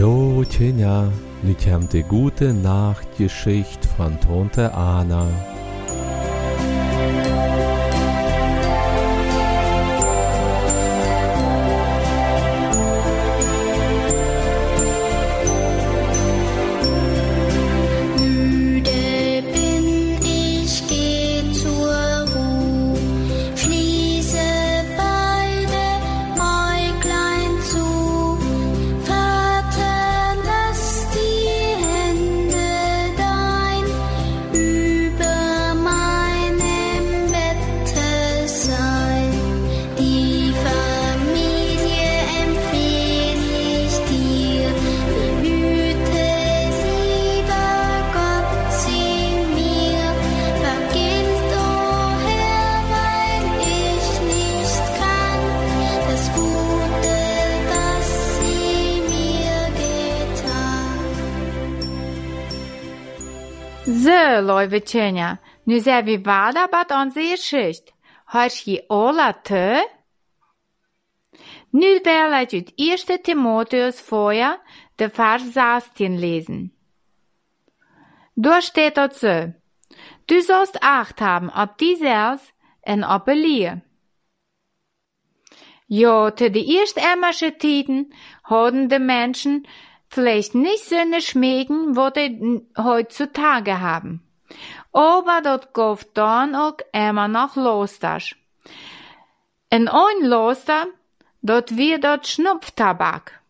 Hallo Tjenja, nu kommt die gute Nachtgeschichte von Tante Anna. Leuwetjenja, nu verder bij onze geschichte. Hast je alle te? Nu will ich uit 1. Timotheus vorher de Vers 16 lesen. Dort steht dort so, du sollst Acht haben ob die selbst en op Elie. Ja, te de eerst-emmersche Tiden hadden de Menschen vielleicht nicht so eine Schmägen, wo die heutzutage haben. Dann auch immer noch Losters. In ein Loster, dort wird dort Schnupftabak.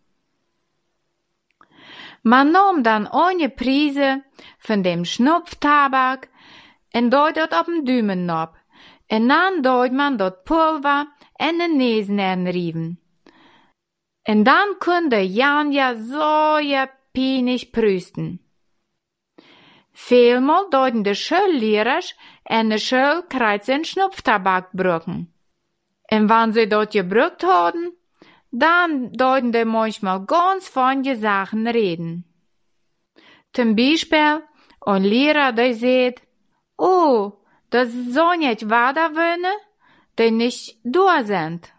Man nahm dann eine Prise von dem Schnupftabak en deut dort op den Dümen ab. En dann deut man dort Pulver en de Nesen rieven. En dan kunde Jan ja so ja pienig prüsten. Vielmal deuten de Schullehrers en de Schulkreisen Schnupftabak brücken. En wann sie dort gebrückt haben, dann deuten de manchmal ganz feine Sachen reden. Zum Beispiel, ein Lehrer, der sagt, oh, das soll nicht weiter wollen, die nicht da sind.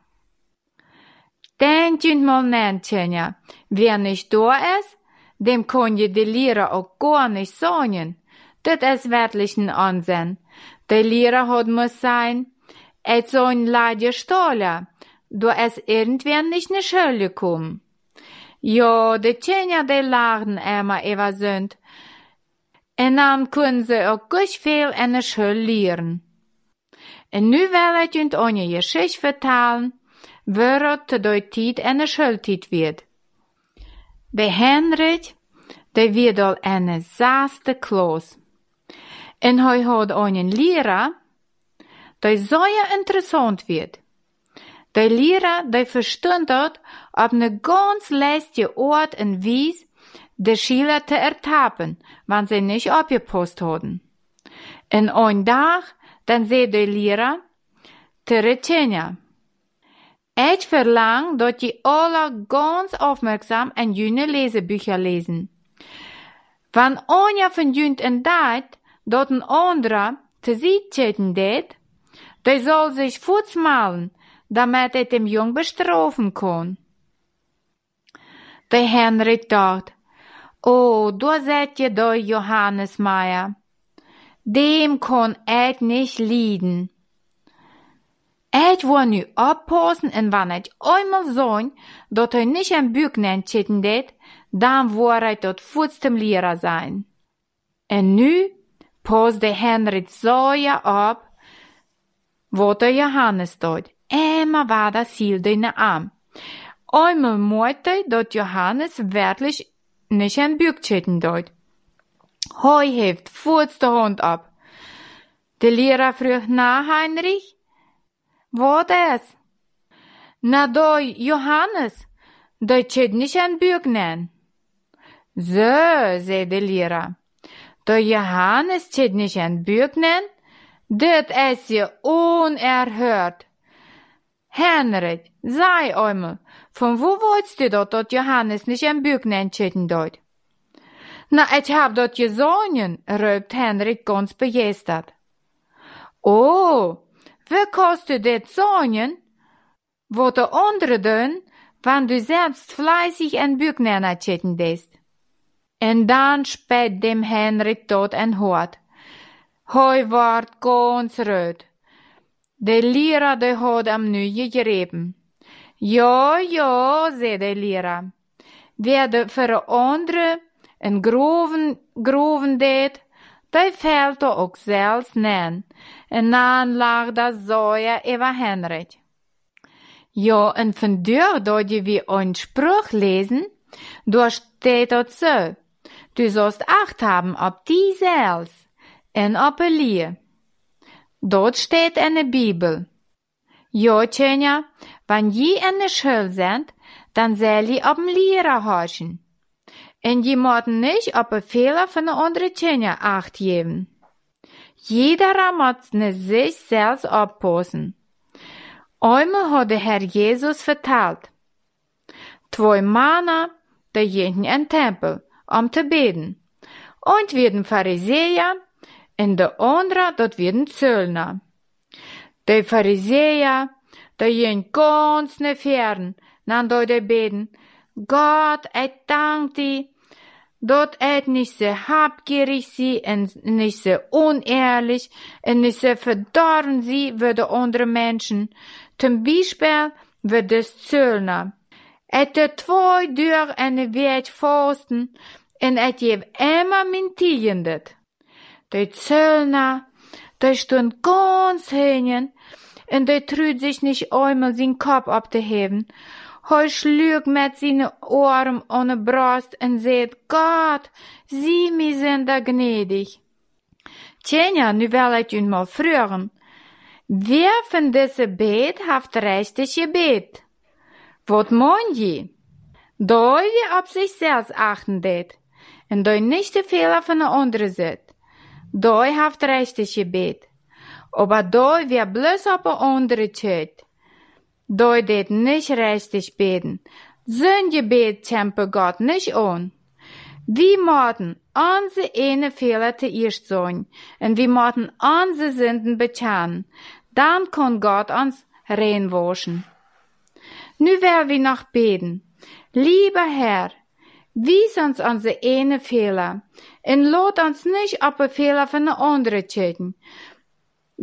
Denkt mal Nentjenja, wer nicht da ist, dem kann je die Lehrer auch gar nicht sagen. Das ist wirklich ein Unsinn. Der Lehrer hat muss sein, et so ein Leid Stoller, du es irgendwer nicht ne Schule kommen. Ja, die Tjenja, die lachen immer über Sünd. En dan kunnen ze ook gut veel in de school leren. En nu wil ik je een geschichte vertellen, waaruit de door tijd in de schooltijd wird. De Henrik, de in de zesde klas. En hij had een leraar, die zeer interessant wird. De leraar, die verstond dat op een ganz leiste Ort en Wies, de Schüler te ertappen, wann sie nicht abgepost hadden. En ein Tag, dann zei de Lehrer, Teretjenja, ich verlang, dat je alle ganz aufmerksam en jüne Lesebücher lesen. Wann einer von jünt entdeiht, dat ein anderer te zieten det, der soll sich futzmalen, damit er dem Jung bestrafen kann. Der Henrik dacht, Oh, da seid ihr da, Johannes Meier. Dem kann ich nicht lieden. Oppassen en wann ich einmal sagen, dat er nicht ein Bügnen chitten det, dann war ich dort futztem Lehrer sein. En nu pass der Henrik so ja ab, wat der Johannes dort. Immer war das Ziel deine Arm. Einmal meinte, dat Johannes wirklich nicht ein Bückchen dort. Hoi heeft voets de hond ab. Der Lehrer fragt na, Heinrich? Wo das? Na do, Johannes, ein Bücknen. So, sei der Lehrer. Da Johannes Bücknen? Das ist ja unerhört. Henrik, sei einmal, von wo wolltest du dort, dort Johannes nicht ein Bücknen chetten dort? Na, ich hab dort gesungen, röpt Henrik ganz begeistert. Oh, du das sagen? Wo der andere denn, wann du selbst fleißig en Bücknerner chitten dest. En dann spät dem Henrik tot en hort. Hoi ward ganz röd. De Lira de had am nu gegrepen. Ja, ja, zei de Lira. Wer de voor andere en groven, groven deed, die fällt ook zelfs nen. En lag dat zoja über Henrik. Ja, en vandaag dat je wie een Spruch lesen, da steht dort so. Du sollst Acht haben ob die selbst en op een lier. Dort steht eine Bibel. Ja, Tjenja, wenn je in der Schule sind, dann soll je op een Lehrer horchen. En je moet nicht op een Fehler von der andere Tjenja acht geben. Jeder muss ne sich selbst oppassen. Einmal hat der Herr Jesus vertelt. Zwei Männer, die gingen in den Tempel, um zu beten. Und werden Pharisäer, und der andere, dat werden Zöllner. Die Pharisäer, die gingen ganz ne fern, nan do de beten. Gott, ich dank dir, dort et nicht so habgierig sie, und nicht so unehrlich, und nicht so verdorren sie, wie die andere Menschen. Zum Beispiel, wie das Zöllner. Et de zwei durch eine Weg fasten, und et jev immer mintiendet. Die Zöllner, die stund ganz hängen, und die trüht sich nicht einmal sein Kopf abzuheben. Hij schlug met zijn an de Brust und sagt, Gott, sie mir sind da gnädig. Tjenja, nu will ich ihn mal fragen. Wer von diesem Beet hat richtig gebet? Wat meint je? Da wie auf sich selbst achten det, und da nicht die Fehler von der anderen sieht. Da hat richtig gebet. Aber da wie bloß auf der andere tät. Da det nicht richtig beten. Sünde bet temper Gott nicht an. Wir mochten unsere eine Fehler zuerst sein, und wir mochten unsere Sünden bekennen. Dann kann Gott uns reinwaschen. Nu werden wir noch beten. Lieber Herr, wies uns unsere eine Fehler, und lot uns nicht auf Fehler von den anderen checken,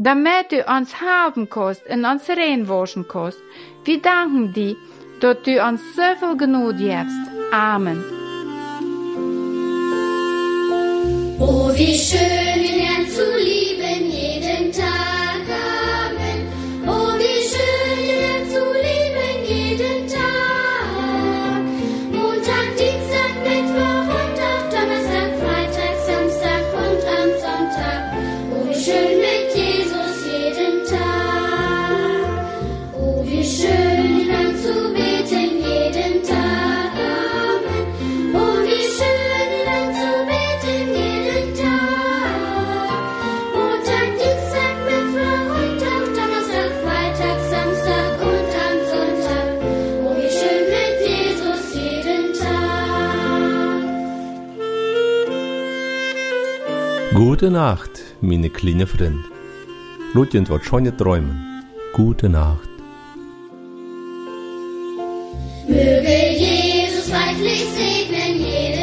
damit du uns helfen kannst und uns reinwaschen kannst. Wir danken dir, dass du uns so viel Gnade gibst. Amen. Oh, wie schön, Gute Nacht, meine kleine Freund. Lutjent wat schöne träumen. Gute Nacht. Möge Jesus reichlich segnen jeden